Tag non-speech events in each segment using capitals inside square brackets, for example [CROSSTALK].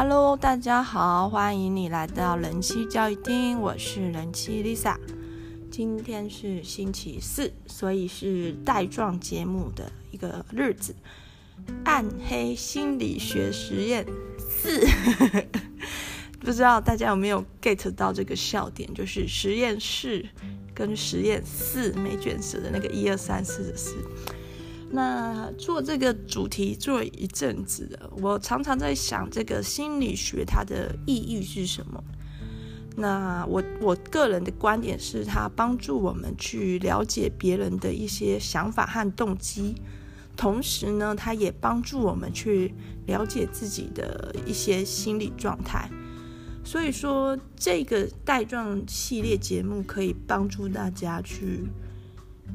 Hello，大家好，欢迎你来到人妻教育厅，我是人妻 Lisa。今天是星期四，所以是带状节目的一个日子。暗黑心理学实验四，[LAUGHS] 不知道大家有没有 get 到这个笑点？就是实验室跟实验四没卷舌的那个一二三四的四。那做这个主题做一阵子了，我常常在想，这个心理学它的意义是什么？那我我个人的观点是，它帮助我们去了解别人的一些想法和动机，同时呢，它也帮助我们去了解自己的一些心理状态。所以说，这个带状系列节目可以帮助大家去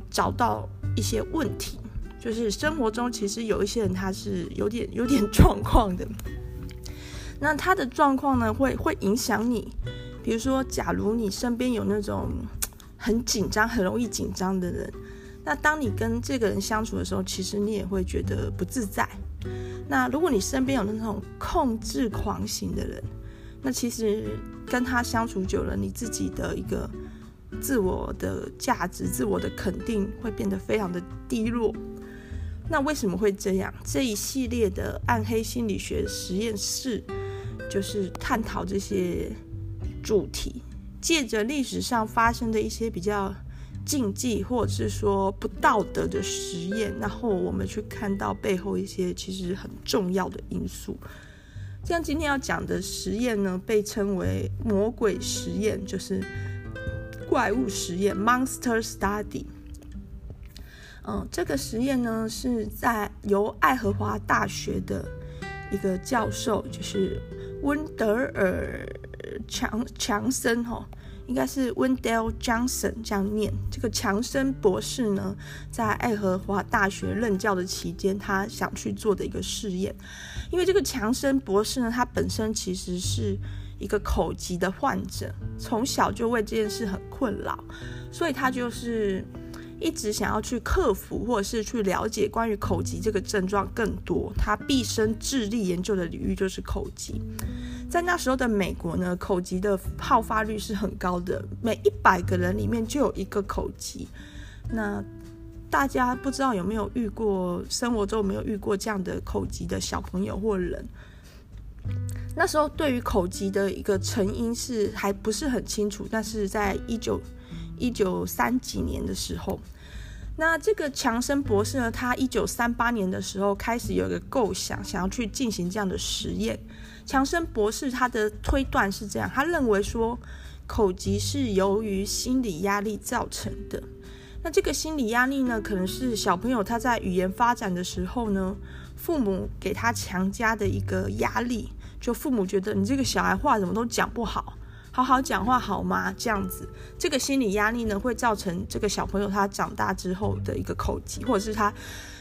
找到一些问题。就是生活中其实有一些人他是有点有点 [LAUGHS] 状况的，那他的状况呢会会影响你，比如说假如你身边有那种很紧张、很容易紧张的人，那当你跟这个人相处的时候，其实你也会觉得不自在。那如果你身边有那种控制狂型的人，那其实跟他相处久了，你自己的一个自我的价值、自我的肯定会变得非常的低落。那为什么会这样？这一系列的暗黑心理学实验室，就是探讨这些主题，借着历史上发生的一些比较禁忌或者是说不道德的实验，然后我们去看到背后一些其实很重要的因素。像今天要讲的实验呢，被称为魔鬼实验，就是怪物实验 （Monster Study）。嗯，这个实验呢是在由爱荷华大学的一个教授，就是温德尔强强森哈，应该是 Wendell Johnson 这样念。这个强森博士呢，在爱荷华大学任教的期间，他想去做的一个试验。因为这个强森博士呢，他本身其实是一个口疾的患者，从小就为这件事很困扰，所以他就是。一直想要去克服，或者是去了解关于口疾这个症状更多。他毕生致力研究的领域就是口疾。在那时候的美国呢，口疾的爆发率是很高的，每一百个人里面就有一个口疾。那大家不知道有没有遇过，生活中有没有遇过这样的口疾的小朋友或人？那时候对于口疾的一个成因是还不是很清楚，但是在一九一九三几年的时候。那这个强生博士呢，他一九三八年的时候开始有一个构想，想要去进行这样的实验。强生博士他的推断是这样，他认为说口疾是由于心理压力造成的。那这个心理压力呢，可能是小朋友他在语言发展的时候呢，父母给他强加的一个压力，就父母觉得你这个小孩话怎么都讲不好。好好讲话好吗？这样子，这个心理压力呢，会造成这个小朋友他长大之后的一个口疾，或者是他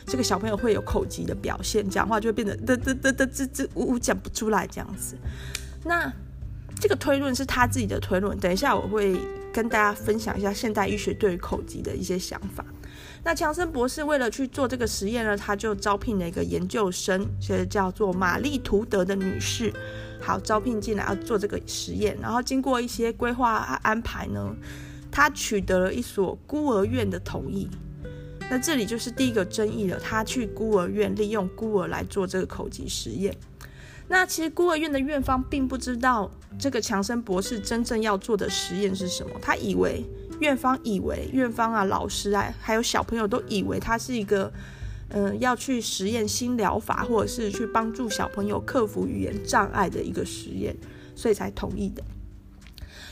这个小朋友会有口疾的表现，讲话就会变得得得得得吱吱呜呜讲不出来这样子。那这个推论是他自己的推论，等一下我会跟大家分享一下现代医学对于口疾的一些想法。那强森博士为了去做这个实验呢，他就招聘了一个研究生，就是叫做玛丽图德的女士。好，招聘进来要做这个实验，然后经过一些规划安排呢，他取得了一所孤儿院的同意。那这里就是第一个争议了，他去孤儿院利用孤儿来做这个口级实验。那其实孤儿院的院方并不知道这个强森博士真正要做的实验是什么，他以为院方以为院方啊、老师啊，还有小朋友都以为他是一个。嗯，要去实验新疗法，或者是去帮助小朋友克服语言障碍的一个实验，所以才同意的。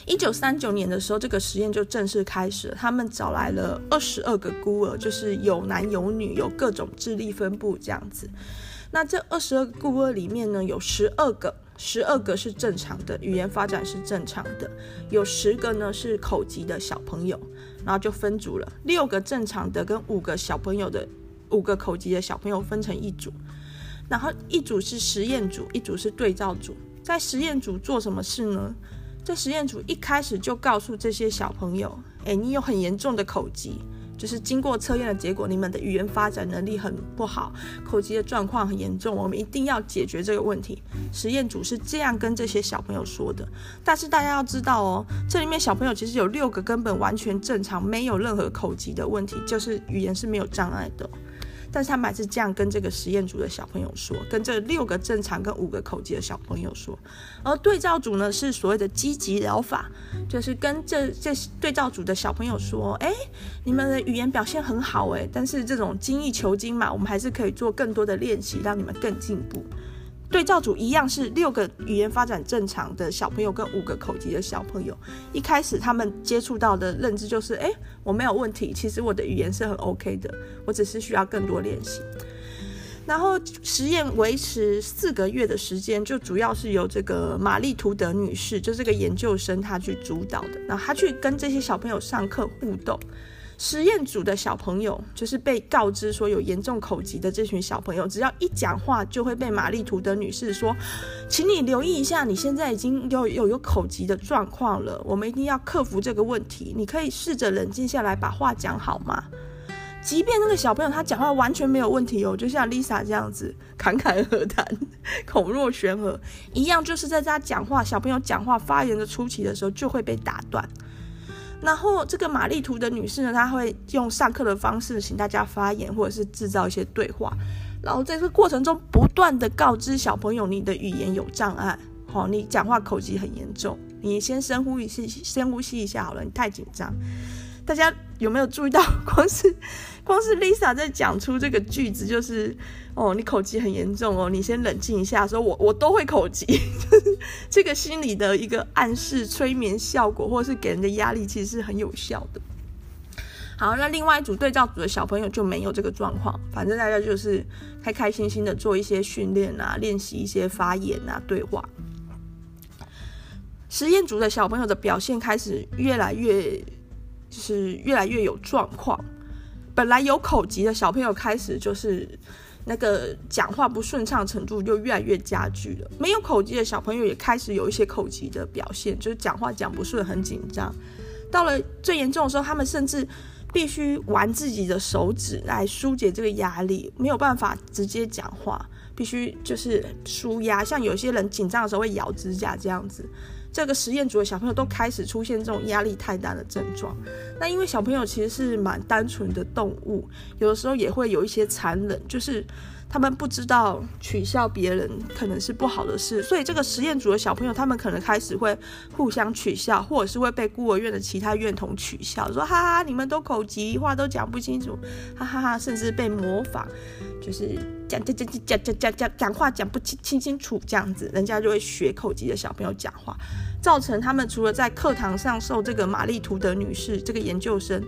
一九三九年的时候，这个实验就正式开始了。他们找来了二十二个孤儿，就是有男有女，有各种智力分布这样子。那这二十二个孤儿里面呢，有十二个，十二个是正常的，语言发展是正常的，有十个呢是口疾的小朋友，然后就分组了，六个正常的跟五个小朋友的。五个口疾的小朋友分成一组，然后一组是实验组，一组是对照组。在实验组做什么事呢？这实验组一开始就告诉这些小朋友：“诶，你有很严重的口疾，就是经过测验的结果，你们的语言发展能力很不好，口疾的状况很严重，我们一定要解决这个问题。实验组是这样跟这些小朋友说的。但是大家要知道哦，这里面小朋友其实有六个根本完全正常，没有任何口疾的问题，就是语言是没有障碍的。但是他们还是这样跟这个实验组的小朋友说，跟这六个正常跟五个口疾的小朋友说，而对照组呢是所谓的积极疗法，就是跟这这对照组的小朋友说，哎，你们的语言表现很好，哎，但是这种精益求精嘛，我们还是可以做更多的练习，让你们更进步。对照组一样是六个语言发展正常的小朋友跟五个口疾的小朋友，一开始他们接触到的认知就是，哎，我没有问题，其实我的语言是很 OK 的，我只是需要更多练习。然后实验维持四个月的时间，就主要是由这个玛丽图德女士，就这个研究生她去主导的，然后她去跟这些小朋友上课互动。实验组的小朋友就是被告知说有严重口疾的这群小朋友，只要一讲话就会被玛丽图德女士说，请你留意一下，你现在已经有有有口疾的状况了，我们一定要克服这个问题。你可以试着冷静下来，把话讲好吗？即便那个小朋友他讲话完全没有问题哦，就像 Lisa 这样子侃侃而谈、口 [LAUGHS] 若悬河一样，就是在他讲话，小朋友讲话发言的初期的时候就会被打断。然后这个玛丽图的女士呢，她会用上课的方式请大家发言，或者是制造一些对话，然后在这个过程中不断地告知小朋友你的语言有障碍，好，你讲话口疾很严重，你先深呼吸，深呼吸一下好了，你太紧张。大家有没有注意到，光是光是 Lisa 在讲出这个句子，就是哦，你口疾很严重哦，你先冷静一下，说我我都会口疾，[LAUGHS] 这个心理的一个暗示、催眠效果，或者是给人的压力，其实是很有效的。好，那另外一组对照组的小朋友就没有这个状况，反正大家就是开开心心的做一些训练啊，练习一些发言啊，对话。实验组的小朋友的表现开始越来越。就是越来越有状况，本来有口疾的小朋友开始就是那个讲话不顺畅程度就越来越加剧了。没有口疾的小朋友也开始有一些口疾的表现，就是讲话讲不顺，很紧张。到了最严重的时候，他们甚至必须玩自己的手指来疏解这个压力，没有办法直接讲话，必须就是纾压。像有些人紧张的时候会咬指甲这样子。这个实验组的小朋友都开始出现这种压力太大的症状。那因为小朋友其实是蛮单纯的动物，有的时候也会有一些残忍，就是他们不知道取笑别人可能是不好的事，所以这个实验组的小朋友他们可能开始会互相取笑，或者是会被孤儿院的其他院童取笑，说哈哈，你们都口疾，话都讲不清楚，哈哈哈，甚至被模仿，就是。讲讲讲讲讲讲讲讲话讲不清清清楚这样子，人家就会学口疾的小朋友讲话，造成他们除了在课堂上受这个玛丽图德女士这个研究生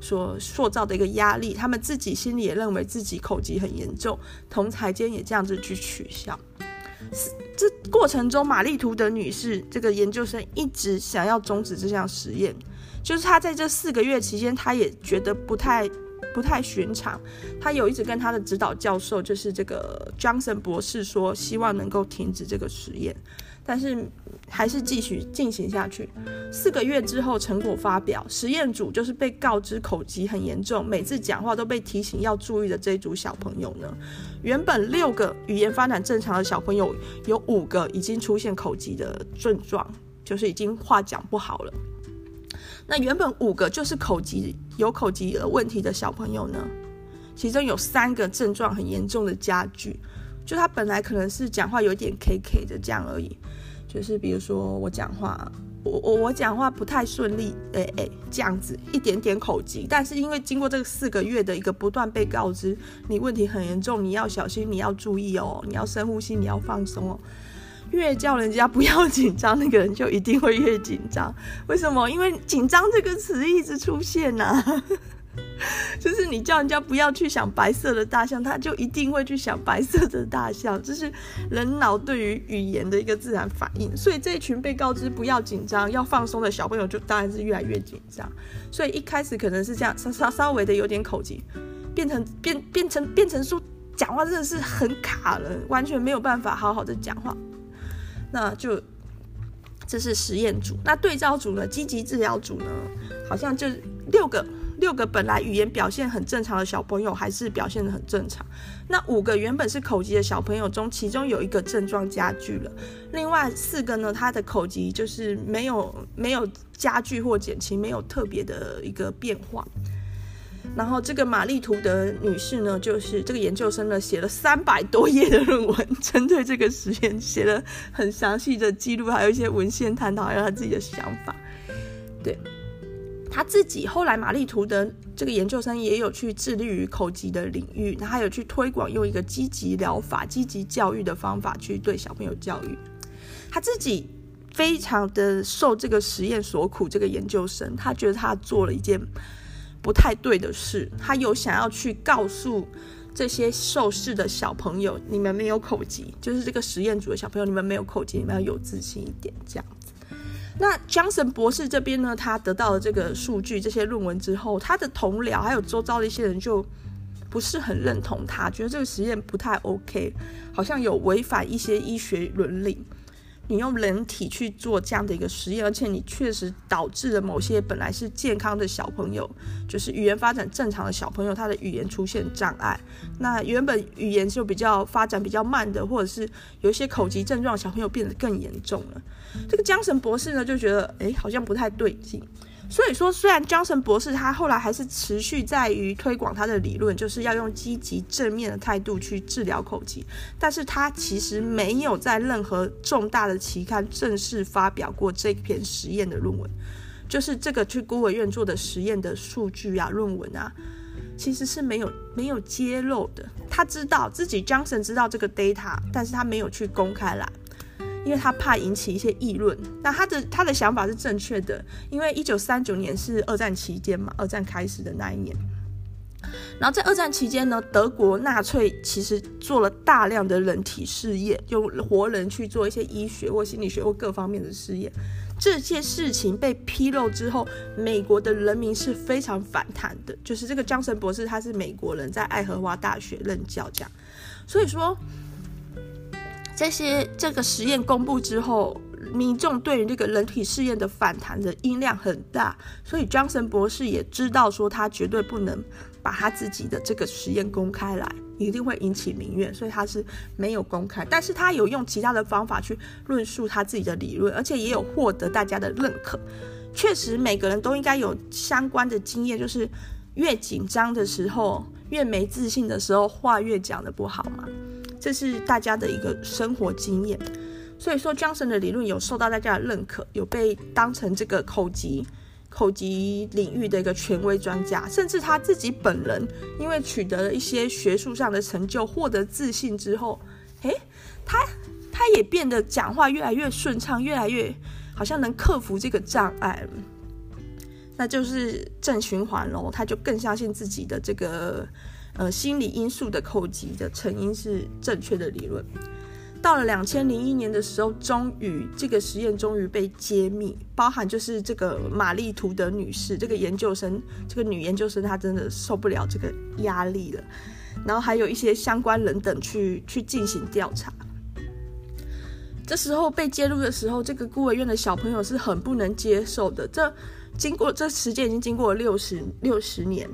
所塑造的一个压力，他们自己心里也认为自己口疾很严重，同侪间也这样子去取笑。这过程中，玛丽图德女士这个研究生一直想要终止这项实验，就是她在这四个月期间，她也觉得不太。不太寻常，他有一直跟他的指导教授，就是这个 Johnson 博士说，希望能够停止这个实验，但是还是继续进行下去。四个月之后，成果发表，实验组就是被告知口疾很严重，每次讲话都被提醒要注意的这一组小朋友呢，原本六个语言发展正常的小朋友，有五个已经出现口疾的症状，就是已经话讲不好了。那原本五个就是口疾有口疾的问题的小朋友呢，其中有三个症状很严重的加剧，就他本来可能是讲话有点 K K 的这样而已，就是比如说我讲话，我我我讲话不太顺利，哎、欸、哎、欸、这样子一点点口疾，但是因为经过这个四个月的一个不断被告知你问题很严重，你要小心，你要注意哦，你要深呼吸，你要放松哦。越叫人家不要紧张，那个人就一定会越紧张。为什么？因为紧张这个词一直出现呐、啊，[LAUGHS] 就是你叫人家不要去想白色的大象，他就一定会去想白色的大象。这是人脑对于语言的一个自然反应。所以这一群被告知不要紧张、要放松的小朋友，就当然是越来越紧张。所以一开始可能是这样，稍稍稍微的有点口疾，变成变变成变成说讲话真的是很卡了，完全没有办法好好的讲话。那就这是实验组，那对照组呢？积极治疗组呢？好像就六个六个本来语言表现很正常的小朋友还是表现得很正常。那五个原本是口疾的小朋友中，其中有一个症状加剧了，另外四个呢，他的口疾就是没有没有加剧或减轻，没有特别的一个变化。然后这个玛丽图德女士呢，就是这个研究生呢，写了三百多页的论文，针对这个实验写了很详细的记录，还有一些文献探讨，还有他自己的想法。对，他自己后来玛丽图德这个研究生也有去致力于口疾的领域，他有去推广用一个积极疗法、积极教育的方法去对小朋友教育。他自己非常的受这个实验所苦，这个研究生他觉得他做了一件。不太对的是，他有想要去告诉这些受试的小朋友，你们没有口疾，就是这个实验组的小朋友，你们没有口疾，你们要有自信一点，这样子。那 Johnson 博士这边呢，他得到了这个数据、这些论文之后，他的同僚还有周遭的一些人就不是很认同他，觉得这个实验不太 OK，好像有违反一些医学伦理。你用人体去做这样的一个实验，而且你确实导致了某些本来是健康的小朋友，就是语言发展正常的小朋友，他的语言出现障碍。那原本语言就比较发展比较慢的，或者是有一些口疾症状，小朋友变得更严重了。这个江神博士呢，就觉得诶，好像不太对劲。所以说，虽然 Johnson 博士他后来还是持续在于推广他的理论，就是要用积极正面的态度去治疗口疾，但是他其实没有在任何重大的期刊正式发表过这篇实验的论文，就是这个去孤儿院做的实验的数据啊、论文啊，其实是没有没有揭露的。他知道自己江森知道这个 data，但是他没有去公开来。因为他怕引起一些议论，那他的他的想法是正确的，因为一九三九年是二战期间嘛，二战开始的那一年。然后在二战期间呢，德国纳粹其实做了大量的人体试验，用活人去做一些医学或心理学或各方面的试验。这些事情被披露之后，美国的人民是非常反弹的。就是这个江神博士，他是美国人，在爱荷华大学任教这样，所以说。这些这个实验公布之后，民众对于这个人体试验的反弹的音量很大，所以江森博士也知道说他绝对不能把他自己的这个实验公开来，一定会引起民怨，所以他是没有公开。但是他有用其他的方法去论述他自己的理论，而且也有获得大家的认可。确实，每个人都应该有相关的经验，就是越紧张的时候，越没自信的时候，话越讲得不好嘛。这是大家的一个生活经验，所以说 Johnson 的理论有受到大家的认可，有被当成这个口疾口疾领域的一个权威专家，甚至他自己本人因为取得了一些学术上的成就，获得自信之后，诶，他他也变得讲话越来越顺畅，越来越好像能克服这个障碍，那就是正循环喽，他就更相信自己的这个。呃，心理因素的扣击的成因是正确的理论。到了两千零一年的时候，终于这个实验终于被揭秘，包含就是这个玛丽图德女士这个研究生，这个女研究生她真的受不了这个压力了，然后还有一些相关人等去去进行调查。这时候被揭露的时候，这个孤儿院的小朋友是很不能接受的。这经过这时间已经经过了六十六十年，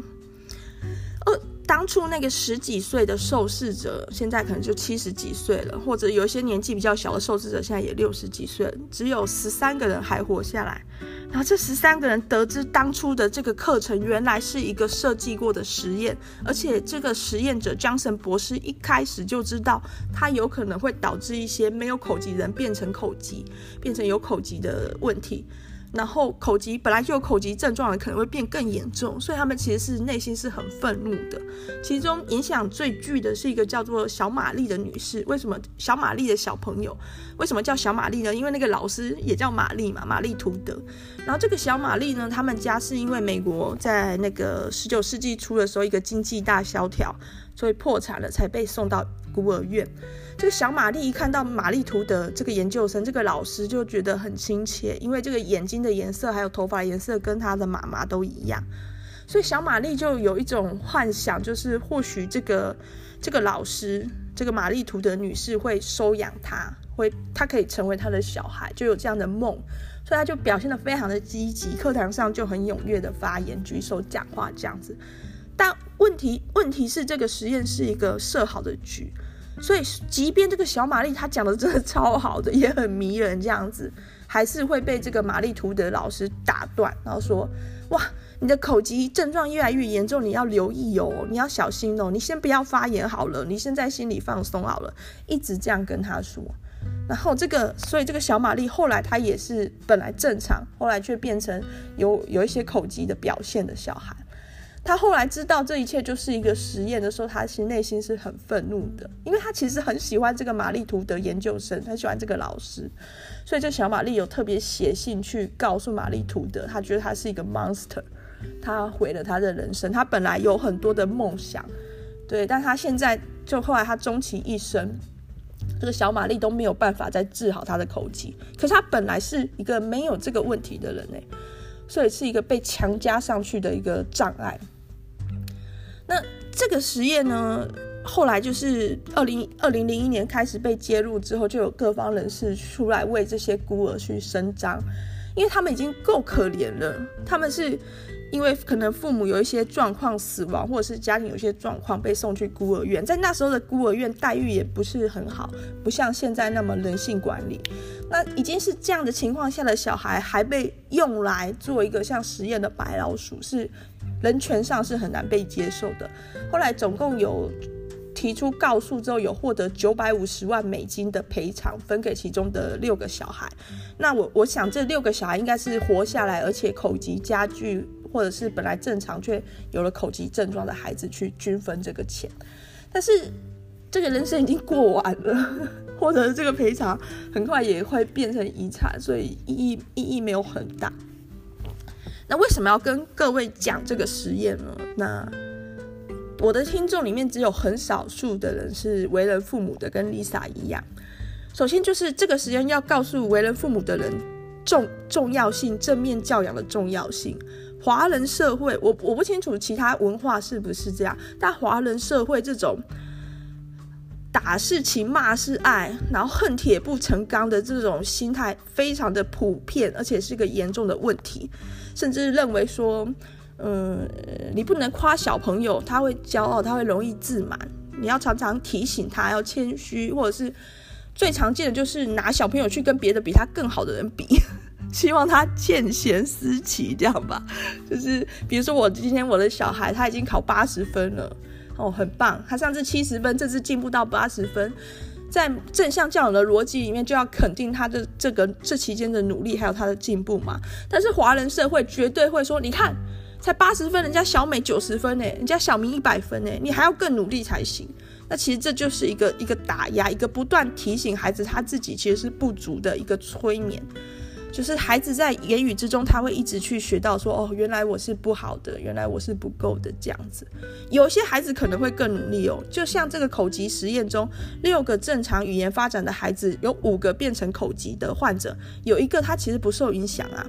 呃。当初那个十几岁的受试者，现在可能就七十几岁了，或者有一些年纪比较小的受试者，现在也六十几岁了，只有十三个人还活下来。然后这十三个人得知当初的这个课程原来是一个设计过的实验，而且这个实验者江森博士一开始就知道，他有可能会导致一些没有口疾人变成口疾，变成有口疾的问题。然后口疾本来就有口疾症状的，可能会变更严重，所以他们其实是内心是很愤怒的。其中影响最巨的是一个叫做小玛丽的女士。为什么小玛丽的小朋友为什么叫小玛丽呢？因为那个老师也叫玛丽嘛，玛丽图德。然后这个小玛丽呢，他们家是因为美国在那个十九世纪初的时候一个经济大萧条，所以破产了，才被送到孤儿院。这个小玛丽一看到玛丽图德这个研究生，这个老师就觉得很亲切，因为这个眼睛的颜色还有头发颜色跟她的妈妈都一样，所以小玛丽就有一种幻想，就是或许这个这个老师，这个玛丽图德女士会收养他，会他可以成为他的小孩，就有这样的梦，所以他就表现得非常的积极，课堂上就很踊跃的发言、举手讲话这样子。但问题问题是，这个实验是一个设好的局，所以即便这个小玛丽她讲的真的超好的，也很迷人这样子，还是会被这个玛丽图德老师打断，然后说：“哇。”你的口疾症状越来越严重，你要留意哦，你要小心哦，你先不要发言好了，你现在心里放松好了，一直这样跟他说。然后这个，所以这个小玛丽后来她也是本来正常，后来却变成有有一些口疾的表现的小孩。他后来知道这一切就是一个实验的时候，他其实内心是很愤怒的，因为他其实很喜欢这个玛丽图德研究生，很喜欢这个老师，所以这小玛丽有特别写信去告诉玛丽图德，他觉得他是一个 monster。他毁了他的人生。他本来有很多的梦想，对，但他现在就后来他终其一生，这个小玛丽都没有办法再治好他的口疾。可是他本来是一个没有这个问题的人呢，所以是一个被强加上去的一个障碍。那这个实验呢，后来就是二零二零零一年开始被揭露之后，就有各方人士出来为这些孤儿去伸张，因为他们已经够可怜了，他们是。因为可能父母有一些状况死亡，或者是家庭有一些状况被送去孤儿院，在那时候的孤儿院待遇也不是很好，不像现在那么人性管理。那已经是这样的情况下的小孩，还被用来做一个像实验的白老鼠，是人权上是很难被接受的。后来总共有提出告诉之后，有获得九百五十万美金的赔偿，分给其中的六个小孩。那我我想这六个小孩应该是活下来，而且口疾加剧。或者是本来正常却有了口疾症状的孩子去均分这个钱，但是这个人生已经过完了，[LAUGHS] 或者这个赔偿很快也会变成遗产，所以意义意义没有很大。那为什么要跟各位讲这个实验呢？那我的听众里面只有很少数的人是为人父母的，跟 Lisa 一样。首先就是这个实验要告诉为人父母的人重重要性，正面教养的重要性。华人社会，我我不清楚其他文化是不是这样，但华人社会这种打是情，骂是爱，然后恨铁不成钢的这种心态非常的普遍，而且是一个严重的问题，甚至认为说，嗯，你不能夸小朋友，他会骄傲，他会容易自满，你要常常提醒他要谦虚，或者是最常见的就是拿小朋友去跟别的比他更好的人比。[LAUGHS] 希望他见贤思齐，这样吧，就是比如说我今天我的小孩他已经考八十分了，哦，很棒。他上次七十分，这次进步到八十分，在正向教养的逻辑里面，就要肯定他的这个这期间的努力，还有他的进步嘛。但是华人社会绝对会说，你看，才八十分，人家小美九十分呢，人家小明一百分呢，你还要更努力才行。那其实这就是一个一个打压，一个不断提醒孩子他自己其实是不足的一个催眠。就是孩子在言语之中，他会一直去学到说，哦，原来我是不好的，原来我是不够的这样子。有些孩子可能会更努力哦，就像这个口疾实验中，六个正常语言发展的孩子，有五个变成口疾的患者，有一个他其实不受影响啊。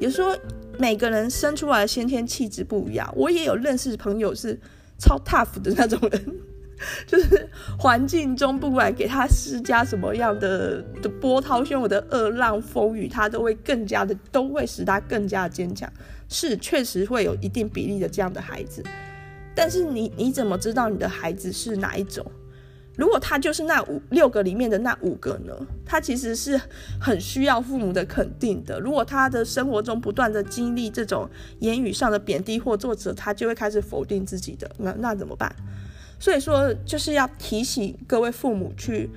也说，每个人生出来的先天气质不一样。我也有认识朋友是超 tough 的那种人。[LAUGHS] 就是环境中，不管给他施加什么样的的波涛汹涌的恶浪风雨，他都会更加的，都会使他更加坚强。是，确实会有一定比例的这样的孩子。但是你你怎么知道你的孩子是哪一种？如果他就是那五六个里面的那五个呢？他其实是很需要父母的肯定的。如果他的生活中不断的经历这种言语上的贬低或作者，他就会开始否定自己的。那那怎么办？所以说，就是要提醒各位父母去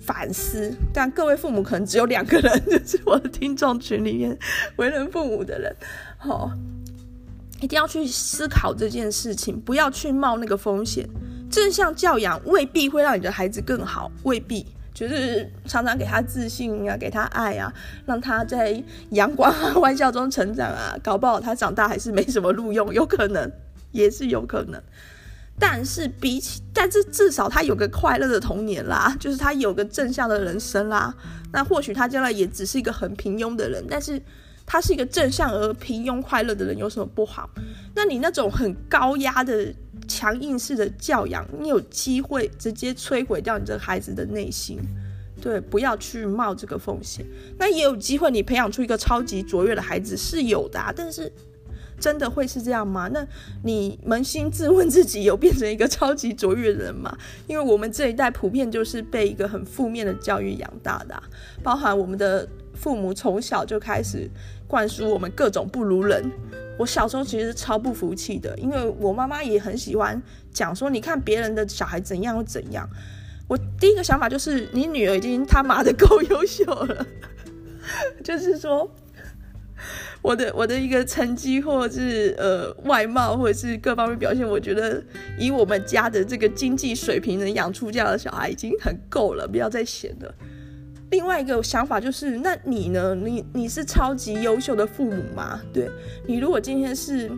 反思，但各位父母可能只有两个人，就是我的听众群里面为人父母的人，好，一定要去思考这件事情，不要去冒那个风险。正向教养未必会让你的孩子更好，未必，就是常常给他自信啊，给他爱啊，让他在阳光啊、欢 [LAUGHS] 笑中成长啊，搞不好他长大还是没什么路用，有可能，[LAUGHS] 也是有可能。但是比起，但是至少他有个快乐的童年啦，[LAUGHS] 就是他有个正向的人生啦。那或许他将来也只是一个很平庸的人，但是他是一个正向而平庸快乐的人，有什么不好？那你那种很高压的强硬式的教养，你有机会直接摧毁掉你这个孩子的内心。对，不要去冒这个风险。那也有机会，你培养出一个超级卓越的孩子是有的啊，但是。真的会是这样吗？那你扪心自问自己，有变成一个超级卓越的人吗？因为我们这一代普遍就是被一个很负面的教育养大的，包含我们的父母从小就开始灌输我们各种不如人。我小时候其实超不服气的，因为我妈妈也很喜欢讲说，你看别人的小孩怎样又怎样。我第一个想法就是，你女儿已经他妈的够优秀了，[LAUGHS] 就是说。我的我的一个成绩，或者是呃外貌，或者是各方面表现，我觉得以我们家的这个经济水平，能养出这样的小孩已经很够了，不要再嫌了。另外一个想法就是，那你呢？你你是超级优秀的父母吗？对，你如果今天是，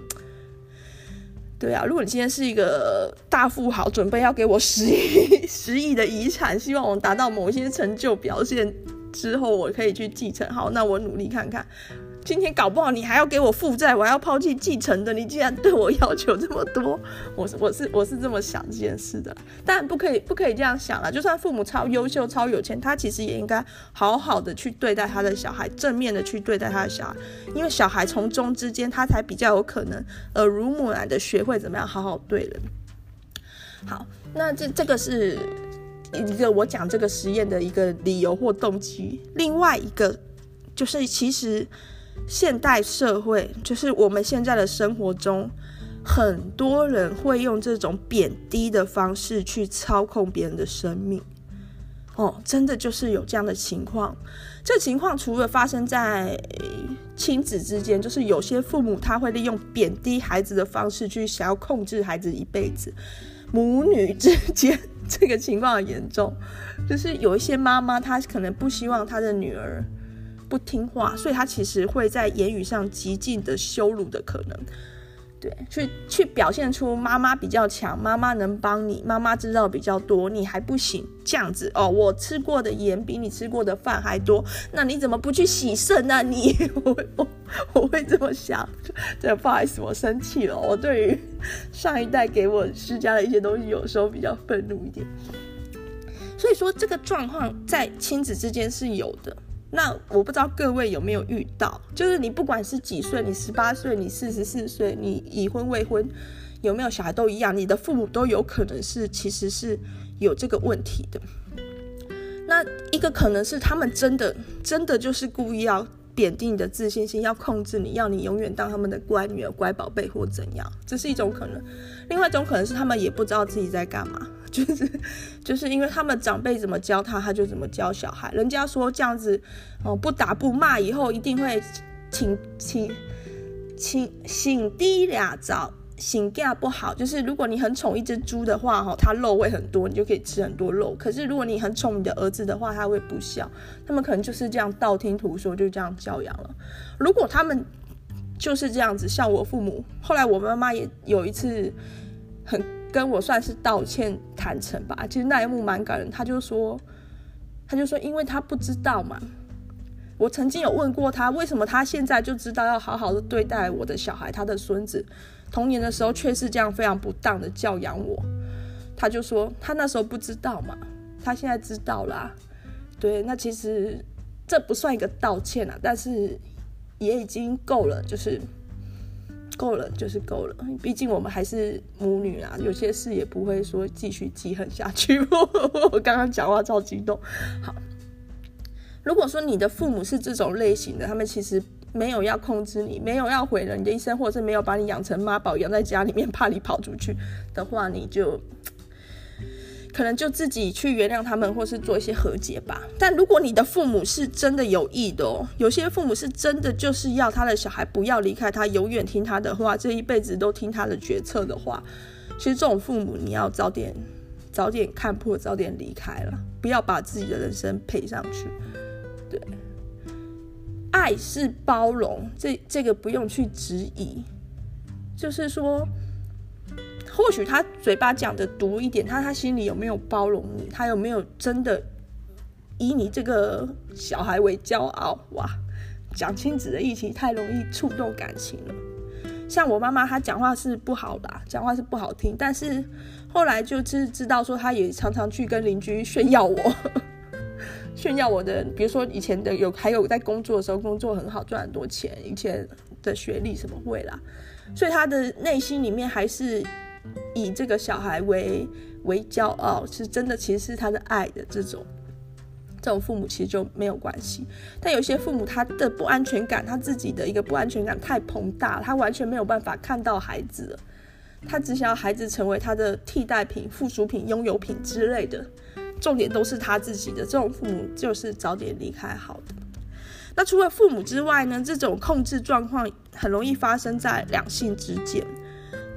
对啊，如果你今天是一个大富豪，准备要给我十亿 [LAUGHS] 十亿的遗产，希望我达到某些成就表现之后，我可以去继承。好，那我努力看看。今天搞不好你还要给我负债，我还要抛弃继承的。你竟然对我要求这么多，我是我是我是这么想这件事的。但不可以不可以这样想了。就算父母超优秀、超有钱，他其实也应该好好的去对待他的小孩，正面的去对待他的小孩，因为小孩从中之间，他才比较有可能耳濡目染的学会怎么样好好对人。好，那这这个是一个我讲这个实验的一个理由或动机。另外一个就是其实。现代社会就是我们现在的生活中，很多人会用这种贬低的方式去操控别人的生命。哦，真的就是有这样的情况。这情况除了发生在亲子之间，就是有些父母他会利用贬低孩子的方式去想要控制孩子一辈子。母女之间 [LAUGHS] 这个情况很严重，就是有一些妈妈她可能不希望她的女儿。不听话，所以他其实会在言语上极尽的羞辱的可能，对，去去表现出妈妈比较强，妈妈能帮你，妈妈知道比较多，你还不行，这样子哦，我吃过的盐比你吃过的饭还多，那你怎么不去洗肾呢？你 [LAUGHS] 我我我会这么想，这不好意思，我生气了，我对于上一代给我施加的一些东西，有时候比较愤怒一点，所以说这个状况在亲子之间是有的。那我不知道各位有没有遇到，就是你不管是几岁，你十八岁，你四十四岁，你已婚未婚，有没有小孩都一样，你的父母都有可能是其实是有这个问题的。那一个可能是他们真的真的就是故意要贬低你的自信心，要控制你，要你永远当他们的乖女儿、乖宝贝或怎样，这是一种可能。另外一种可能是他们也不知道自己在干嘛。就是，就是因为他们长辈怎么教他，他就怎么教小孩。人家说这样子，哦，不打不骂，以后一定会请请请请低俩早，醒价不好。就是如果你很宠一只猪的话，哈，它肉会很多，你就可以吃很多肉。可是如果你很宠你的儿子的话，他会不孝。他们可能就是这样道听途说，就这样教养了。如果他们就是这样子，像我父母，后来我妈妈也有一次很。跟我算是道歉坦诚吧，其实那一幕蛮感人。他就说，他就说，因为他不知道嘛。我曾经有问过他，为什么他现在就知道要好好的对待我的小孩，他的孙子，童年的时候却是这样非常不当的教养我。他就说，他那时候不知道嘛，他现在知道啦。对，那其实这不算一个道歉啊，但是也已经够了，就是。够了，就是够了。毕竟我们还是母女啊，有些事也不会说继续记恨下去。[LAUGHS] 我刚刚讲话超激动。好，如果说你的父母是这种类型的，他们其实没有要控制你，没有要毁了你的一生，或者是没有把你养成妈宝，养在家里面怕你跑出去的话，你就。可能就自己去原谅他们，或是做一些和解吧。但如果你的父母是真的有意的，有些父母是真的就是要他的小孩不要离开他，永远听他的话，这一辈子都听他的决策的话，其实这种父母你要早点早点看破，早点离开了，不要把自己的人生赔上去。对，爱是包容，这这个不用去质疑，就是说。或许他嘴巴讲的毒一点，他他心里有没有包容你？他有没有真的以你这个小孩为骄傲？哇，讲亲子的议题太容易触动感情了。像我妈妈，她讲话是不好的，讲话是不好听，但是后来就是知道说，她也常常去跟邻居炫耀我，[LAUGHS] 炫耀我的，比如说以前的有，还有在工作的时候工作很好，赚很多钱，以前的学历什么会啦，所以她的内心里面还是以这个小孩为为骄傲，是真的，其实是他的爱的这种。这种父母其实就没有关系，但有些父母他的不安全感，他自己的一个不安全感太膨大，他完全没有办法看到孩子了，他只想要孩子成为他的替代品、附属品、拥有品之类的，重点都是他自己的。这种父母就是早点离开好的。那除了父母之外呢，这种控制状况很容易发生在两性之间，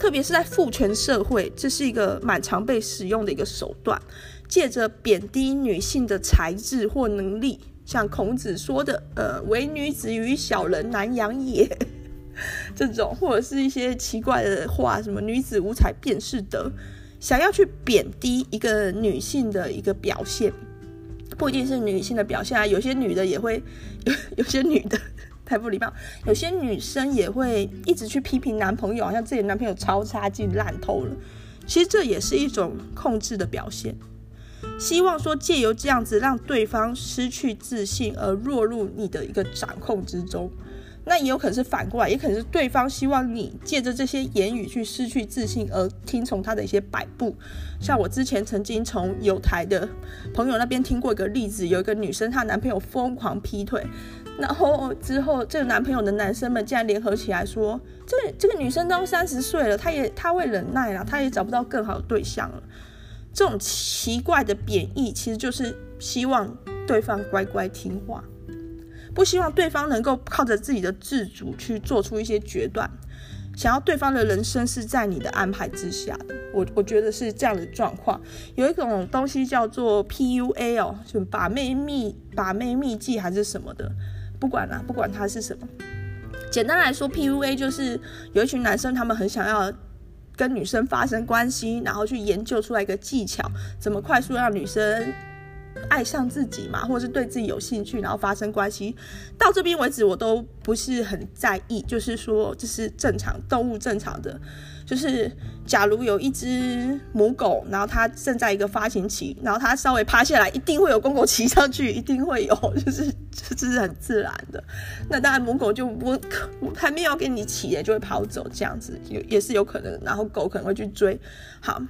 特别是在父权社会，这是一个蛮常被使用的一个手段。借着贬低女性的才智或能力，像孔子说的“呃，唯女子与小人难养也” [LAUGHS] 这种，或者是一些奇怪的话，什么“女子无才便是德”，想要去贬低一个女性的一个表现，不一定是女性的表现啊，有些女的也会，有有些女的太不礼貌，有些女生也会一直去批评男朋友，好像自己的男朋友超差劲烂透了，其实这也是一种控制的表现。希望说借由这样子让对方失去自信而落入你的一个掌控之中，那也有可能是反过来，也可能是对方希望你借着这些言语去失去自信而听从他的一些摆布。像我之前曾经从有台的朋友那边听过一个例子，有一个女生她男朋友疯狂劈腿，然后之后这个男朋友的男生们竟然联合起来说，这个这个女生都三十岁了，她也她会忍耐了，她也找不到更好的对象了。这种奇怪的贬义，其实就是希望对方乖乖听话，不希望对方能够靠着自己的自主去做出一些决断，想要对方的人生是在你的安排之下的。我我觉得是这样的状况。有一种东西叫做 PUA 哦，就把妹秘把妹秘技还是什么的，不管啦，不管它是什么。简单来说，PUA 就是有一群男生，他们很想要。跟女生发生关系，然后去研究出来一个技巧，怎么快速让女生爱上自己嘛，或者是对自己有兴趣，然后发生关系。到这边为止，我都不是很在意，就是说这是正常动物正常的。就是假如有一只母狗，然后它正在一个发情期，然后它稍微趴下来，一定会有公狗骑上去，[LAUGHS] 一定会有，[LAUGHS] 就是这是很自然的。那当然母狗就我还没有给你骑，就会跑走这样子，有也是有可能。然后狗可能会去追。好，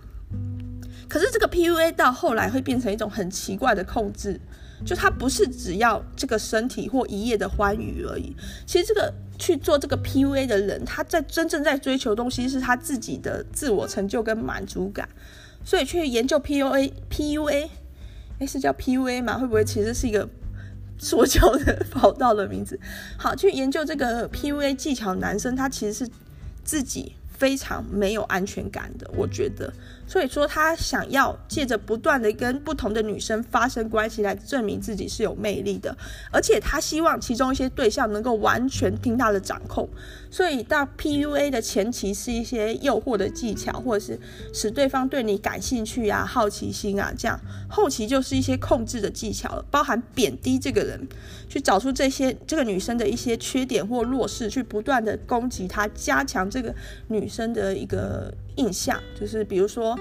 可是这个 PUA 到后来会变成一种很奇怪的控制。就他不是只要这个身体或一夜的欢愉而已，其实这个去做这个 PUA 的人，他在真正在追求东西是他自己的自我成就跟满足感，所以去研究 PUA，PUA，哎，是叫 PUA 吗？会不会其实是一个说教的跑道的名字？好，去研究这个 PUA 技巧，男生他其实是自己。非常没有安全感的，我觉得，所以说他想要借着不断的跟不同的女生发生关系来证明自己是有魅力的，而且他希望其中一些对象能够完全听他的掌控。所以到 PUA 的前期是一些诱惑的技巧，或者是使对方对你感兴趣啊、好奇心啊这样，后期就是一些控制的技巧了，包含贬低这个人，去找出这些这个女生的一些缺点或弱势，去不断的攻击她，加强这个女生的一个印象，就是比如说，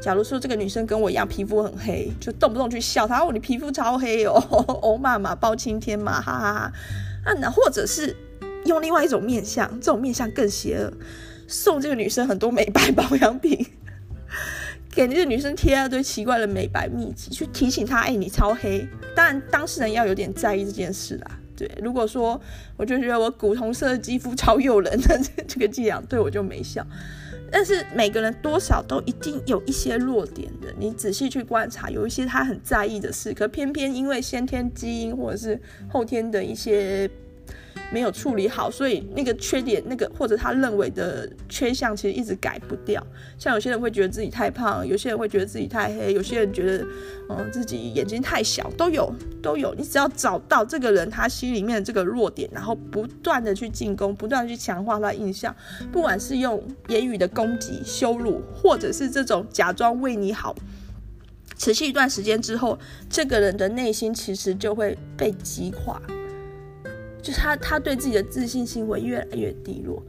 假如说这个女生跟我一样皮肤很黑，就动不动去笑她哦，你皮肤超黑哦，欧妈妈包青天嘛，哈哈哈。那或者是用另外一种面相，这种面相更邪恶，送这个女生很多美白保养品，[LAUGHS] 给这个女生贴一堆奇怪的美白秘籍，去提醒她，哎，你超黑。当然，当事人要有点在意这件事啦。对，如果说我就觉得我古铜色的肌肤超诱人的 [LAUGHS] 这个伎俩对我就没效。但是每个人多少都一定有一些弱点的，你仔细去观察，有一些他很在意的事，可偏偏因为先天基因或者是后天的一些。没有处理好，所以那个缺点，那个或者他认为的缺项，其实一直改不掉。像有些人会觉得自己太胖，有些人会觉得自己太黑，有些人觉得，嗯，自己眼睛太小，都有，都有。你只要找到这个人他心里面的这个弱点，然后不断的去进攻，不断的去强化他印象，不管是用言语的攻击、羞辱，或者是这种假装为你好，持续一段时间之后，这个人的内心其实就会被击垮。就是他，他对自己的自信心会越来越低落。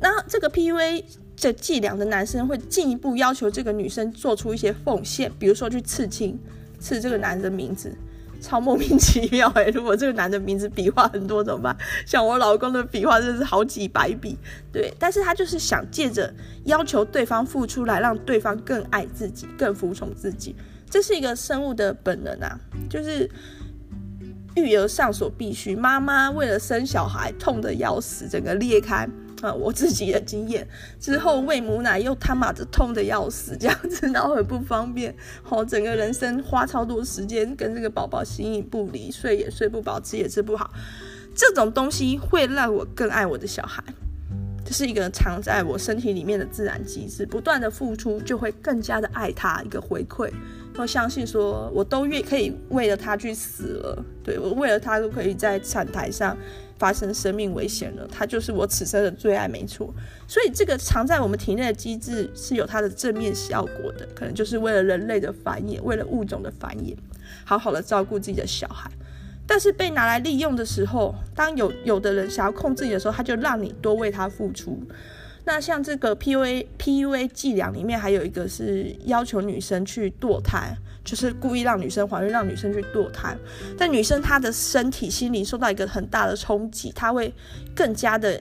那这个 PUA 的伎俩的男生会进一步要求这个女生做出一些奉献，比如说去刺青，刺这个男的名字。超莫名其妙哎、如果这个男的名字笔画很多怎么办？像我老公的笔画真是好几百笔，对。但是他就是想借着要求对方付出来让对方更爱自己、更服从自己，这是一个生物的本能啊，就是育儿上所必须。妈妈为了生小孩痛得要死，整个裂开。啊，我自己的经验之后喂母奶又他妈的痛得要死，这样子 [LAUGHS] 然后很不方便，好，整个人生花超多时间跟这个宝宝形影不离，睡也睡不饱，吃也吃不好，这种东西会让我更爱我的小孩，这是一个藏在我身体里面的自然机制，不断的付出就会更加的爱他，一个回馈。我相信说，我都愿可以为了他去死了，对，我为了他都可以在产台上发生生命危险了，他就是我此生的最爱，没错。所以这个藏在我们体内的机制是有它的正面效果的，可能就是为了人类的繁衍，为了物种的繁衍，好好的照顾自己的小孩。但是被拿来利用的时候，当有有的人想要控制你的时候，他就让你多为他付出。那像这个 PUA PUA 伎俩里面还有一个是要求女生去堕胎，就是故意让女生怀孕，让女生去堕胎。但女生她的身体、心灵受到一个很大的冲击，她会更加的。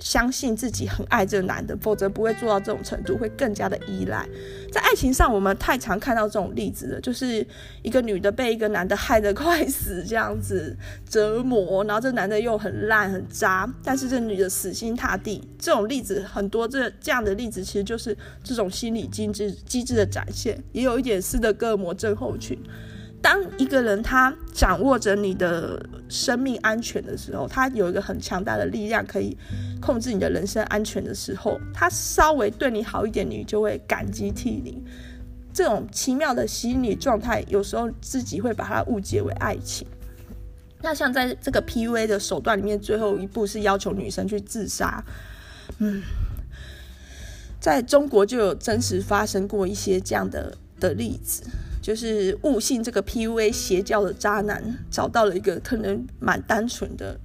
相信自己很爱这个男的，否则不会做到这种程度，会更加的依赖。在爱情上，我们太常看到这种例子了，就是一个女的被一个男的害得快死，这样子折磨，然后这男的又很烂很渣，但是这女的死心塌地。这种例子很多，这这样的例子其实就是这种心理机制机制的展现，也有一点斯德哥尔摩症候群。当一个人他掌握着你的生命安全的时候，他有一个很强大的力量可以控制你的人身安全的时候，他稍微对你好一点，你就会感激涕零。这种奇妙的心理状态，有时候自己会把它误解为爱情。那像在这个 PUA 的手段里面，最后一步是要求女生去自杀。嗯，在中国就有真实发生过一些这样的的例子。就是误信这个 PUA 邪教的渣男，找到了一个可能蛮单纯的，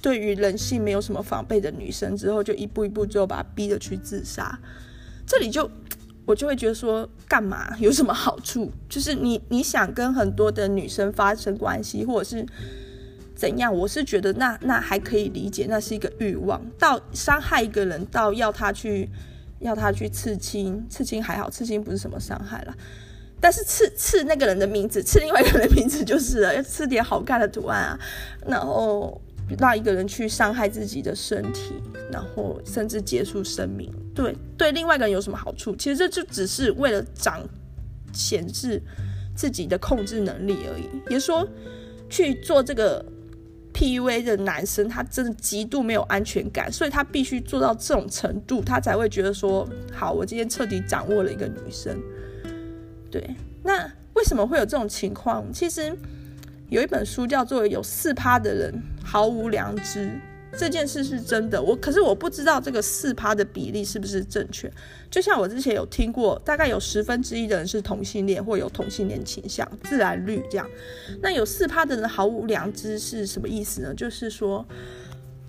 对于人性没有什么防备的女生，之后就一步一步最后把她逼着去自杀。这里就我就会觉得说，干嘛有什么好处？[LAUGHS] 就是你你想跟很多的女生发生关系，或者是怎样？我是觉得那那还可以理解，那是一个欲望。到伤害一个人，到要他去要他去刺青，刺青还好，刺青不是什么伤害啦。但是刺刺那个人的名字，刺另外一个人的名字就是了，要 [LAUGHS] 刺点好看的图案啊，然后让一个人去伤害自己的身体，然后甚至结束生命。对对，另外一个人有什么好处？其实这就只是为了长显示自己的控制能力而已。也说去做这个 PUA 的男生，他真的极度没有安全感，所以他必须做到这种程度，他才会觉得说，好，我今天彻底掌握了一个女生。对，那为什么会有这种情况？其实有一本书叫做《有四趴的人毫无良知》，这件事是真的。我可是我不知道这个四趴的比例是不是正确。就像我之前有听过，大概有十分之一的人是同性恋或有同性恋倾向，自然率这样。那有四趴的人毫无良知是什么意思呢？就是说，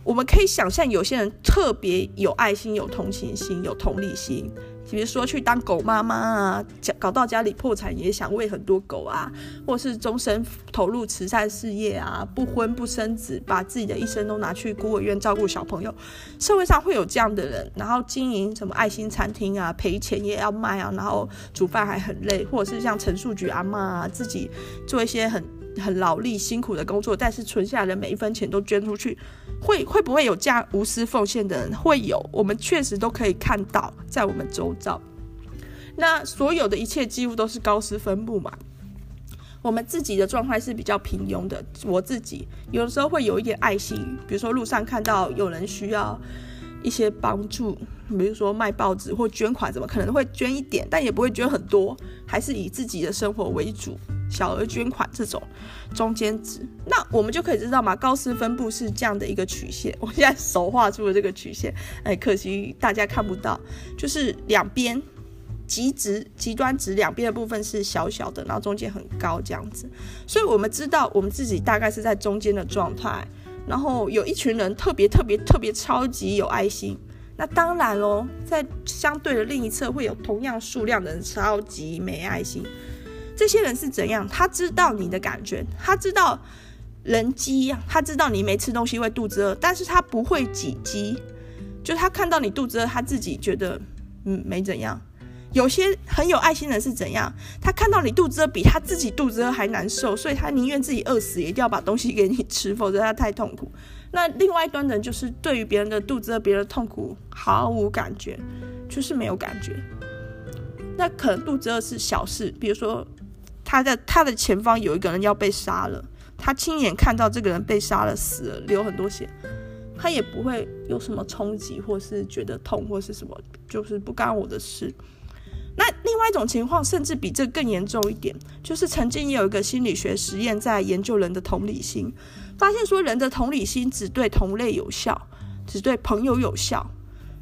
我们可以想象，有些人特别有爱心、有同情心、有同理心。比如说去当狗妈妈啊，搞到家里破产也想喂很多狗啊，或是终身投入慈善事业啊，不婚不生子，把自己的一生都拿去孤儿院照顾小朋友。社会上会有这样的人，然后经营什么爱心餐厅啊，赔钱也要卖啊，然后煮饭还很累，或者是像陈树菊阿嬷啊，自己做一些很很劳力辛苦的工作，但是存下来的每一分钱都捐出去。会会不会有这样无私奉献的人？会有，我们确实都可以看到在我们周遭。那所有的一切几乎都是高斯分布嘛。我们自己的状态是比较平庸的。我自己有的时候会有一点爱心，比如说路上看到有人需要一些帮助，比如说卖报纸或捐款，怎么可能会捐一点？但也不会捐很多，还是以自己的生活为主。小额捐款这种中间值，那我们就可以知道嘛，高斯分布是这样的一个曲线。我现在手画出了这个曲线，哎，可惜大家看不到，就是两边极值极端值两边的部分是小小的，然后中间很高这样子。所以我们知道我们自己大概是在中间的状态，然后有一群人特别特别特别超级有爱心，那当然喽，在相对的另一侧会有同样数量的人超级没爱心。这些人是怎样？他知道你的感觉，他知道人饥，他知道你没吃东西会肚子饿，但是他不会挤饥，就他看到你肚子饿，他自己觉得嗯没怎样。有些很有爱心的人是怎样？他看到你肚子饿，比他自己肚子饿还难受，所以他宁愿自己饿死，也一定要把东西给你吃，否则他太痛苦。那另外一端的人就是对于别人的肚子饿、别人的痛苦毫无感觉，就是没有感觉。那可能肚子饿是小事，比如说。他的他的前方有一个人要被杀了，他亲眼看到这个人被杀了，死了，流很多血，他也不会有什么冲击，或是觉得痛，或是什么，就是不干我的事。那另外一种情况，甚至比这更严重一点，就是曾经也有一个心理学实验在研究人的同理心，发现说人的同理心只对同类有效，只对朋友有效。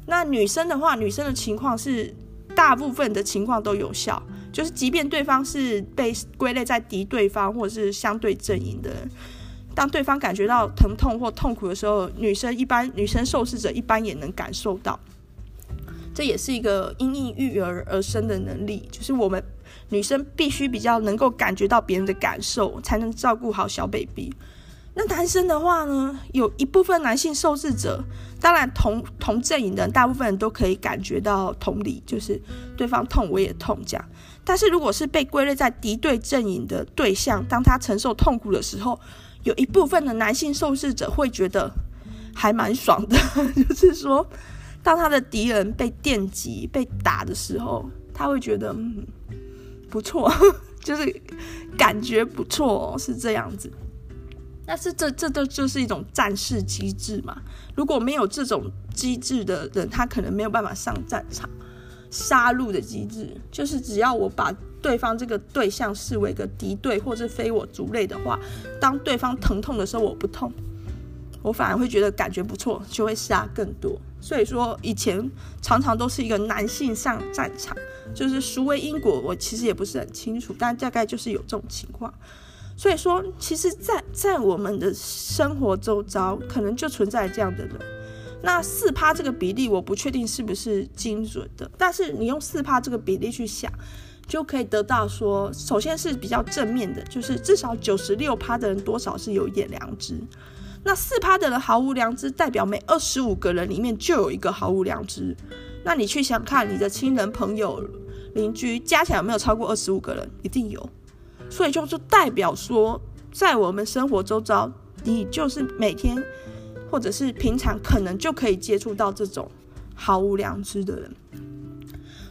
那女生的话，女生的情况是大部分的情况都有效。就是，即便对方是被归类在敌对方或者是相对阵营的人，当对方感觉到疼痛或痛苦的时候，女生一般女生受试者一般也能感受到。这也是一个因应育儿而生的能力，就是我们女生必须比较能够感觉到别人的感受，才能照顾好小 baby。那男生的话呢，有一部分男性受试者，当然同同阵营的，大部分人都可以感觉到同理，就是对方痛我也痛这样。但是如果是被归类在敌对阵营的对象，当他承受痛苦的时候，有一部分的男性受试者会觉得还蛮爽的，[LAUGHS] 就是说，当他的敌人被电击、被打的时候，他会觉得嗯不错，[LAUGHS] 就是感觉不错，是这样子。但是这这都就是一种战士机制嘛。如果没有这种机制的人，他可能没有办法上战场。杀戮的机制就是只要我把对方这个对象视为一个敌对或是非我族类的话，当对方疼痛的时候我不痛，我反而会觉得感觉不错，就会杀更多。所以说以前常常都是一个男性上战场，就是孰为因果，我其实也不是很清楚，但大概就是有这种情况。所以说，其实在，在在我们的生活周遭，可能就存在这样的人。那四趴这个比例，我不确定是不是精准的，但是你用四趴这个比例去想，就可以得到说，首先是比较正面的，就是至少九十六趴的人多少是有一点良知。那四趴的人毫无良知，代表每二十五个人里面就有一个毫无良知。那你去想看，你的亲人、朋友、邻居加起来有没有超过二十五个人？一定有。所以就是代表说，在我们生活周遭，你就是每天或者是平常可能就可以接触到这种毫无良知的人。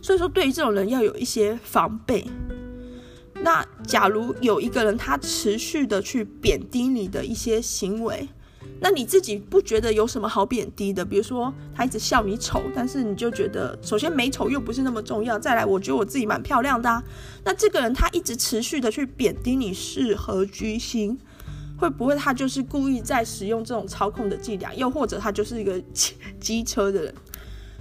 所以说，对于这种人要有一些防备。那假如有一个人他持续的去贬低你的一些行为，那你自己不觉得有什么好贬低的？比如说他一直笑你丑，但是你就觉得首先美丑又不是那么重要。再来，我觉得我自己蛮漂亮的啊。那这个人他一直持续的去贬低你，是何居心？会不会他就是故意在使用这种操控的伎俩？又或者他就是一个机车的人？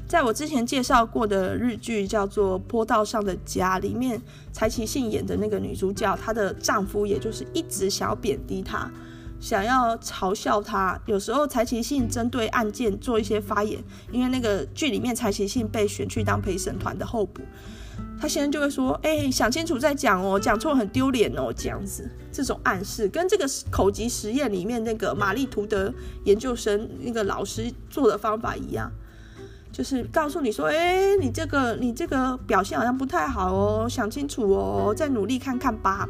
在我之前介绍过的日剧叫做《坡道上的家》里面，柴崎幸演的那个女主角，她的丈夫也就是一直想要贬低她。想要嘲笑他，有时候柴崎幸针对案件做一些发言，因为那个剧里面柴崎幸被选去当陪审团的候补，他现在就会说：“哎、想清楚再讲哦，讲错很丢脸哦。”这样子，这种暗示跟这个口级实验里面那个玛丽图德研究生那个老师做的方法一样，就是告诉你说：“哎、你这个你这个表现好像不太好哦，想清楚哦，再努力看看吧。”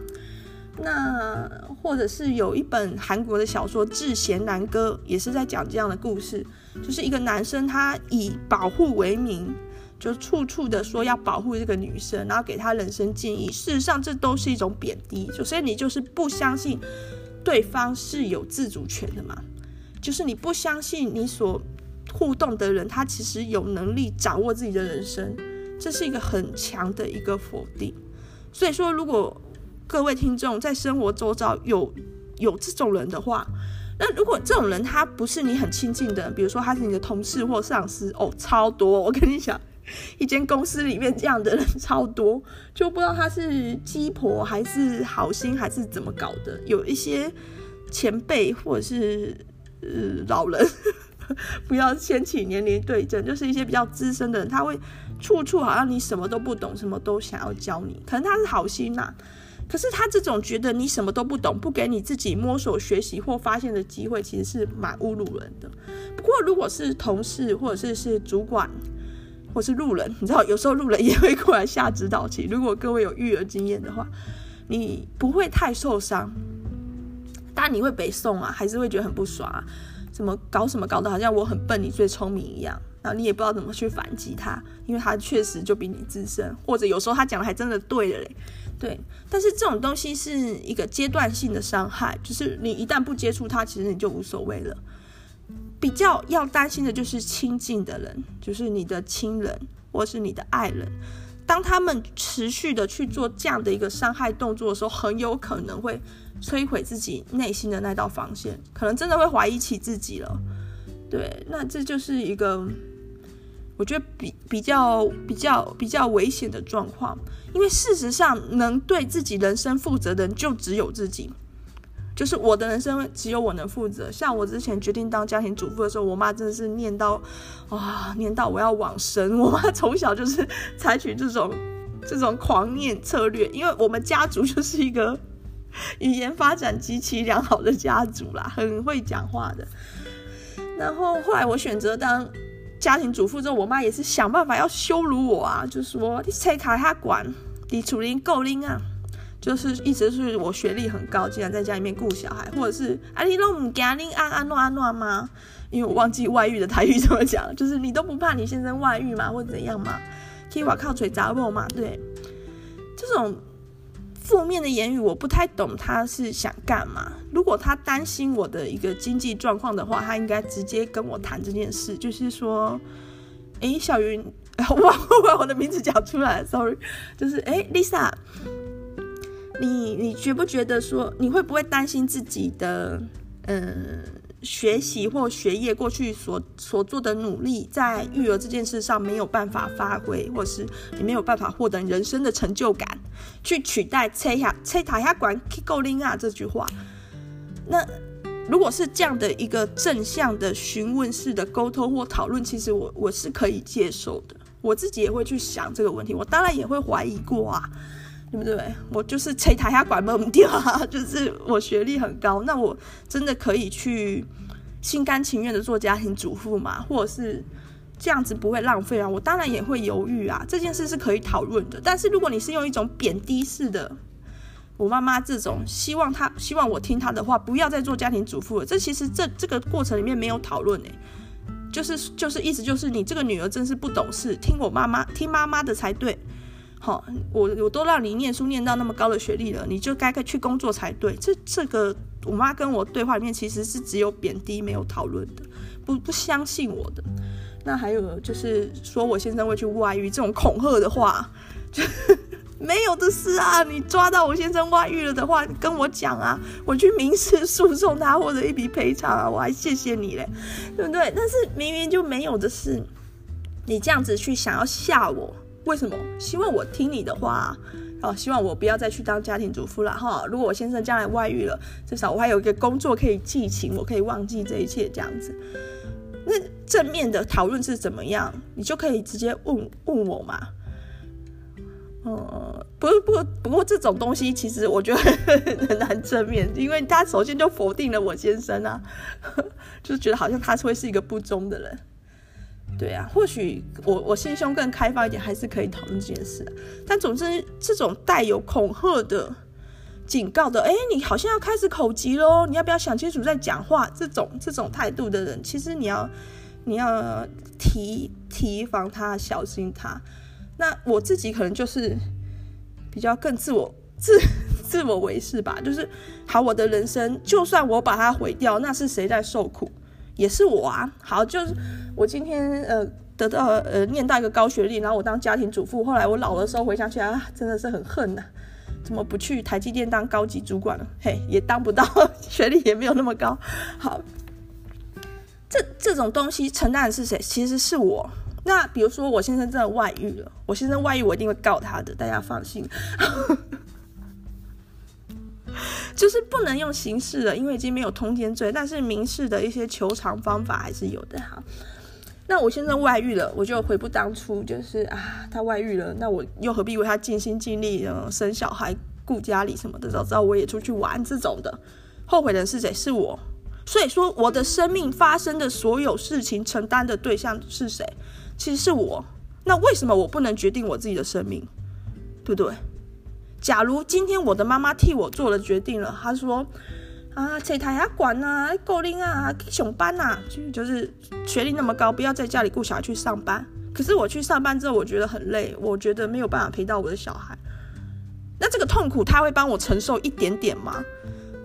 那或者是有一本韩国的小说《智贤男歌》，也是在讲这样的故事，就是一个男生他以保护为名，就处处的说要保护这个女生，然后给她人生建议。事实上，这都是一种贬低。首先，你就是不相信对方是有自主权的嘛，就是你不相信你所互动的人，他其实有能力掌握自己的人生，这是一个很强的一个否定。所以说，如果各位听众，在生活周遭有有这种人的话，那如果这种人他不是你很亲近的，比如说他是你的同事或上司，哦，超多！我跟你讲，[LAUGHS] 一间公司里面这样的人超多，就不知道他是鸡婆还是好心还是怎么搞的。有一些前辈或者是呃老人，[LAUGHS] 不要掀起年龄对阵，就是一些比较资深的人，他会处处好像你什么都不懂，什么都想要教你，可能他是好心呐、可是他这种觉得你什么都不懂，不给你自己摸索学习或发现的机会，其实是蛮侮辱人的。不过如果是同事或者是是主管或是路人，你知道有时候路人也会过来下指导棋。如果各位有育儿经验的话，你不会太受伤。但你会北宋啊，还是会觉得很不爽啊，怎么搞什么搞得好像我很笨，你最聪明一样，然后你也不知道怎么去反击他，因为他确实就比你资深，或者有时候他讲的还真的对了嘞，对。但是这种东西是一个阶段性的伤害，就是你一旦不接触他，其实你就无所谓了。比较要担心的就是亲近的人，就是你的亲人或是你的爱人。当他们持续的去做这样的一个伤害动作的时候，很有可能会摧毁自己内心的那道防线，可能真的会怀疑起自己了。对，那这就是一个我觉得比比较比较比较危险的状况，因为事实上能对自己人生负责的人就只有自己。就是我的人生只有我能负责。像我之前决定当家庭主妇的时候，我妈真的是念到，哇，念到我要往生。[LAUGHS] 我妈从小就是采取这种这种狂念策略，因为我们家族就是一个 [LAUGHS] 语言发展极其良好的家族啦，很会讲话的。然后后来我选择当家庭主妇之后，我妈也是想办法要羞辱我啊，就说你谁卡他管，你处理够拎啊。就是一直是我学历很高，竟然在家里面顾小孩，或者是啊你都唔惊你安安诺安诺吗？因为我忘记外遇的台语怎么讲，就是你都不怕你先生外遇吗？或者怎样吗？可以我靠锤砸我嘛？对，这种负面的言语我不太懂他是想干嘛。如果他担心我的一个经济状况的话，他应该直接跟我谈这件事，就是说，哎、小云，[LAUGHS] 我把我的名字讲出来，sorry，就是哎、，Lisa。你你觉不觉得说，你会不会担心自己的嗯学习或学业过去所所做的努力，在育儿这件事上没有办法发挥，或是你没有办法获得人生的成就感，去取代“切下切塔下管 kikoling 啊”这句话？那如果是这样的一个正向的询问式的沟通或讨论，其实我我是可以接受的。我自己也会去想这个问题，我当然也会怀疑过啊。对不对？我就是吹台下管不掉啊！[LAUGHS] 就是我学历很高，那我真的可以去心甘情愿的做家庭主妇吗？或者是这样子不会浪费啊？我当然也会犹豫啊。这件事是可以讨论的。但是如果你是用一种贬低式的，我妈妈这种希望她希望我听她的话，不要再做家庭主妇了。这其实这这个过程里面没有讨论诶，就是就是意思就是你这个女儿真是不懂事，听我妈妈听妈妈的才对。好，我我都让你念书念到那么高的学历了，你就该该去工作才对。这这个我妈跟我对话里面其实是只有贬低没有讨论的，不不相信我的。那还有就是说我先生会去外遇这种恐吓的话，就 [LAUGHS] 没有的事啊。你抓到我先生外遇了的话，跟我讲啊，我去民事诉讼他或者一笔赔偿啊，我还谢谢你嘞，对不对？但是明明就没有的事，你这样子去想要吓我。为什么？希望我听你的话，哦，希望我不要再去当家庭主妇了哈。如果我先生将来外遇了，至少我还有一个工作可以寄情，我可以忘记这一切这样子。那正面的讨论是怎么样？你就可以直接问问我嘛。嗯，不过不不过这种东西其实我觉得很难正面，因为他首先就否定了我先生啊，[LAUGHS] 就是觉得好像他会是一个不忠的人。对啊，或许我我心胸更开放一点，还是可以讨论这件事。但总之，这种带有恐吓的、警告的，哎，你好像要开始口急喽，你要不要想清楚再讲话？这种这种态度的人，其实你要你要提提防他，小心他。那我自己可能就是比较更自我自自我为是吧，就是好，我的人生就算我把它毁掉，那是谁在受苦？也是我啊，好，就是我今天呃得到呃念到一个高学历，然后我当家庭主妇，后来我老的时候回想起来啊，真的是很恨呐、啊，怎么不去台积电当高级主管了？嘿，也当不到，学历 [LAUGHS] 也没有那么高。好，这这种东西承担的是谁？其实是我。那比如说我先生真的外遇了，我先生外遇，我一定会告他的，大家放心。[LAUGHS] 就是不能用刑事的，因为已经没有通奸罪，但是民事的一些求偿方法还是有的哈。那我先生外遇了，我就悔不当初，就是啊，他外遇了，那我又何必为他尽心尽力，嗯，生小孩、顾家里什么的，早知道我也出去玩这种的，后悔的是谁？是我。所以说，我的生命发生的所有事情，承担的对象是谁？其实是我。那为什么我不能决定我自己的生命？对不对？假如今天我的妈妈替我做了决定了，她说。啊，车台还管啊，够拎啊，去上班啊，就就是学历那么高，不要在家里顾小孩去上班。可是我去上班之后，我觉得很累，我觉得没有办法陪到我的小孩。那这个痛苦他会帮我承受一点点吗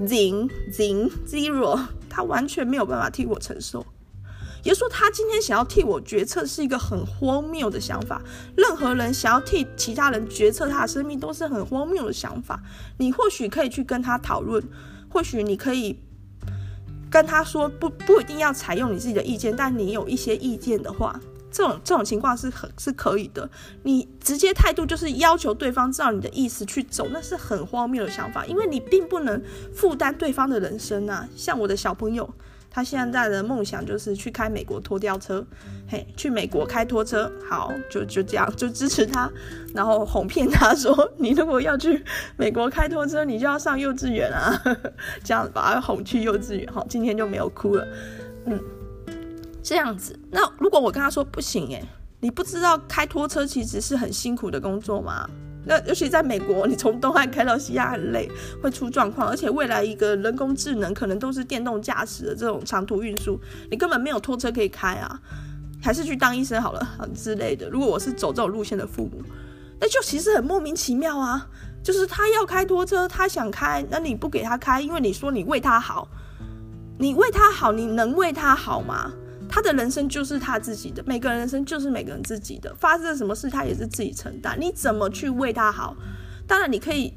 ？Zing zing zero，他完全没有办法替我承受。也就说，他今天想要替我决策是一个很荒谬的想法。任何人想要替其他人决策他的生命，都是很荒谬的想法。你或许可以去跟他讨论。或许你可以跟他说，不不一定要采用你自己的意见，但你有一些意见的话，这种这种情况是很是可以的。你直接态度就是要求对方知道你的意思去走，那是很荒谬的想法，因为你并不能负担对方的人生啊。像我的小朋友。他现在的梦想就是去开美国拖吊车，嘿，去美国开拖车，好，就就这样，就支持他，然后哄骗他说，[LAUGHS] 你如果要去美国开拖车，你就要上幼稚园啊，这样把他哄去幼稚园，好，今天就没有哭了，嗯，这样子。那如果我跟他说不行，诶，你不知道开拖车其实是很辛苦的工作吗？那尤其在美国，你从东岸开到西岸很累，会出状况，而且未来一个人工智能可能都是电动驾驶的这种长途运输，你根本没有拖车可以开啊，还是去当医生好了之类的。如果我是走这种路线的父母，那就其实很莫名其妙啊，就是他要开拖车，他想开，那你不给他开，因为你说你为他好，你为他好，你能为他好吗？他的人生就是他自己的，每个人人生就是每个人自己的，发生什么事他也是自己承担。你怎么去为他好？当然你可以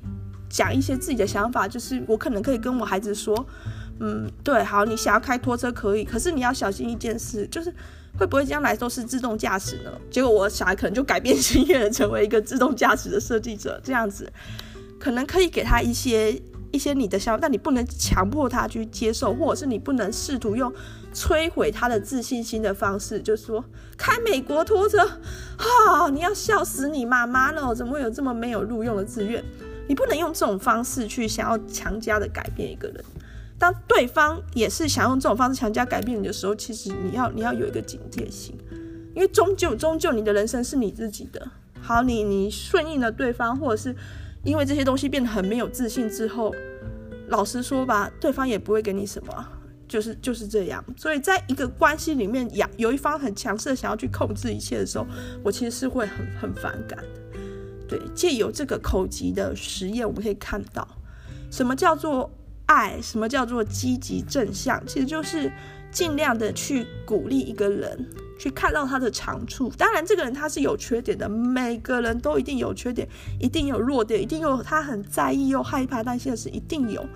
讲一些自己的想法，就是我可能可以跟我孩子说，嗯，对，好，你想要开拖车可以，可是你要小心一件事，就是会不会将来都是自动驾驶呢？结果我小孩可能就改变心愿，成为一个自动驾驶的设计者，这样子，可能可以给他一些。一些你的想法，但你不能强迫他去接受，或者是你不能试图用摧毁他的自信心的方式，就说开美国拖车，哈、哦，你要笑死你妈妈了，怎么会有这么没有录用的志愿？你不能用这种方式去想要强加的改变一个人。当对方也是想用这种方式强加改变你的时候，其实你要你要有一个警戒心，因为终究终究你的人生是你自己的。好，你你顺应了对方，或者是。因为这些东西变得很没有自信之后，老实说吧，对方也不会给你什么，就是就是这样。所以在一个关系里面，有有一方很强势的想要去控制一切的时候，我其实是会很很反感的。对，借由这个口级的实验，我们可以看到什么叫做爱，什么叫做积极正向，其实就是尽量的去鼓励一个人。去看到他的长处，当然这个人他是有缺点的，每个人都一定有缺点，一定有弱点，一定有他很在意又害怕，但现实一定有，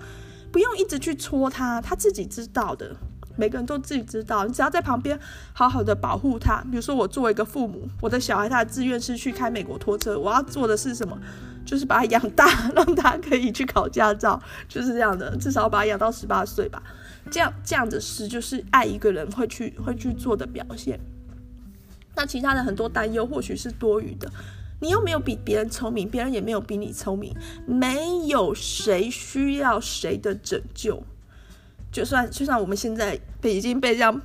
不用一直去戳他，他自己知道的，每个人都自己知道，你只要在旁边好好的保护他。比如说我作为一个父母，我的小孩他的志愿是去开美国拖车，我要做的是什么？就是把他养大，[LAUGHS] 让他可以去考驾照，就是这样的，至少把他养到十八岁吧。这样这样的事就是爱一个人会去会去做的表现。那其他的很多担忧或许是多余的。你又没有比别人聪明，别人也没有比你聪明，没有谁需要谁的拯救。就算就算我们现在已经被这样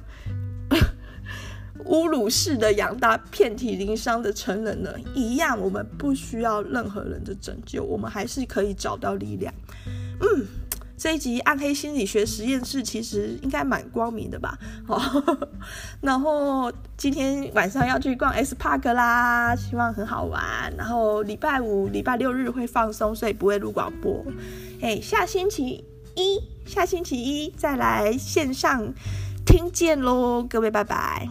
[LAUGHS] 侮辱式的养大，遍体鳞伤的成人了一样，我们不需要任何人的拯救，我们还是可以找到力量。嗯。这一集暗黑心理学实验室其实应该蛮光明的吧？好，[LAUGHS] 然后今天晚上要去逛 S Park 啦，希望很好玩。然后礼拜五、礼拜六日会放松，所以不会录广播。哎，下星期一，下星期一再来线上听见喽，各位拜拜。